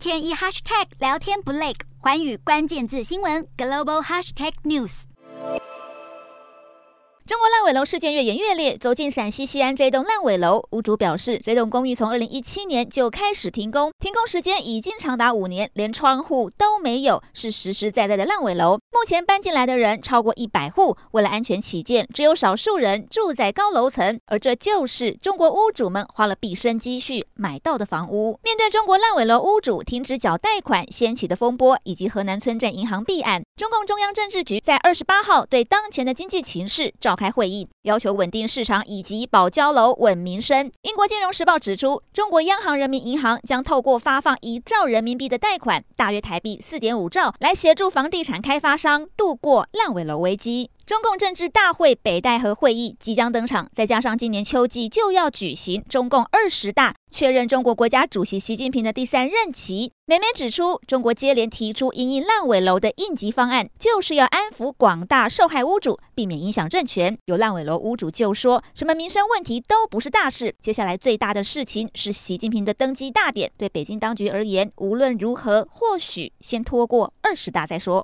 天一 hashtag 聊天不累，环宇关键字新闻 global hashtag news。中国烂尾楼事件越演越烈，走进陕西西安这栋烂尾楼，屋主表示，这栋公寓从二零一七年就开始停工，停工时间已经长达五年，连窗户都没有，是实实在在的烂尾楼。目前搬进来的人超过一百户，为了安全起见，只有少数人住在高楼层，而这就是中国屋主们花了毕生积蓄买到的房屋。面对中国烂尾楼屋主停止缴贷款掀起的风波，以及河南村镇银行弊案，中共中央政治局在二十八号对当前的经济情势召开会议，要求稳定市场以及保交楼、稳民生。英国金融时报指出，中国央行人民银行将透过发放一兆人民币的贷款，大约台币四点五兆，来协助房地产开发商度过烂尾楼危机。中共政治大会北戴河会议即将登场，再加上今年秋季就要举行中共二十大，确认中国国家主席习近平的第三任期。美媒指出，中国接连提出因应烂尾楼的应急方案，就是要安抚广大受害屋主，避免影响政权。有烂尾楼屋主就说，什么民生问题都不是大事，接下来最大的事情是习近平的登基大典。对北京当局而言，无论如何，或许先拖过二十大再说。